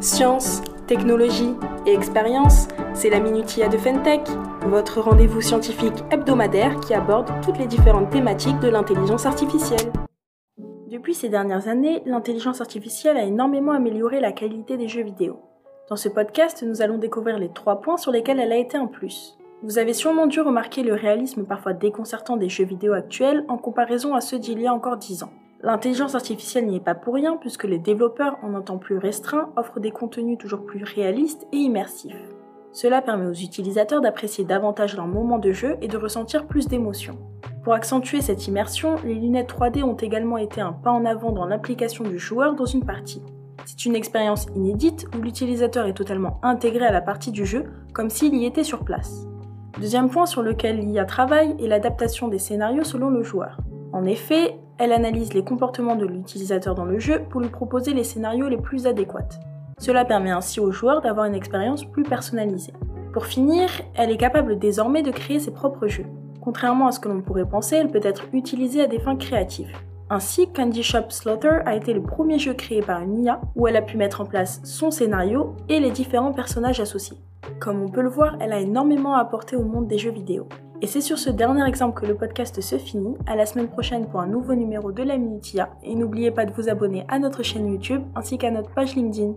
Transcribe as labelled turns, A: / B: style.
A: Science, technologie et expérience, c'est la Minutia de Fentech, votre rendez-vous scientifique hebdomadaire qui aborde toutes les différentes thématiques de l'intelligence artificielle. Depuis ces dernières années, l'intelligence artificielle a énormément amélioré la qualité des jeux vidéo. Dans ce podcast, nous allons découvrir les trois points sur lesquels elle a été un plus. Vous avez sûrement dû remarquer le réalisme parfois déconcertant des jeux vidéo actuels en comparaison à ceux d'il y a encore 10 ans. L'intelligence artificielle n'y est pas pour rien puisque les développeurs, en un temps plus restreint, offrent des contenus toujours plus réalistes et immersifs. Cela permet aux utilisateurs d'apprécier davantage leur moment de jeu et de ressentir plus d'émotions. Pour accentuer cette immersion, les lunettes 3D ont également été un pas en avant dans l'implication du joueur dans une partie. C'est une expérience inédite où l'utilisateur est totalement intégré à la partie du jeu comme s'il y était sur place. Deuxième point sur lequel l'IA travaille est l'adaptation des scénarios selon le joueur. En effet, elle analyse les comportements de l'utilisateur dans le jeu pour lui proposer les scénarios les plus adéquats. Cela permet ainsi au joueur d'avoir une expérience plus personnalisée. Pour finir, elle est capable désormais de créer ses propres jeux. Contrairement à ce que l'on pourrait penser, elle peut être utilisée à des fins créatives. Ainsi, Candy Shop Slaughter a été le premier jeu créé par une IA où elle a pu mettre en place son scénario et les différents personnages associés. Comme on peut le voir, elle a énormément apporté au monde des jeux vidéo. Et c'est sur ce dernier exemple que le podcast se finit. À la semaine prochaine pour un nouveau numéro de la Minutia. Et n'oubliez pas de vous abonner à notre chaîne YouTube ainsi qu'à notre page LinkedIn.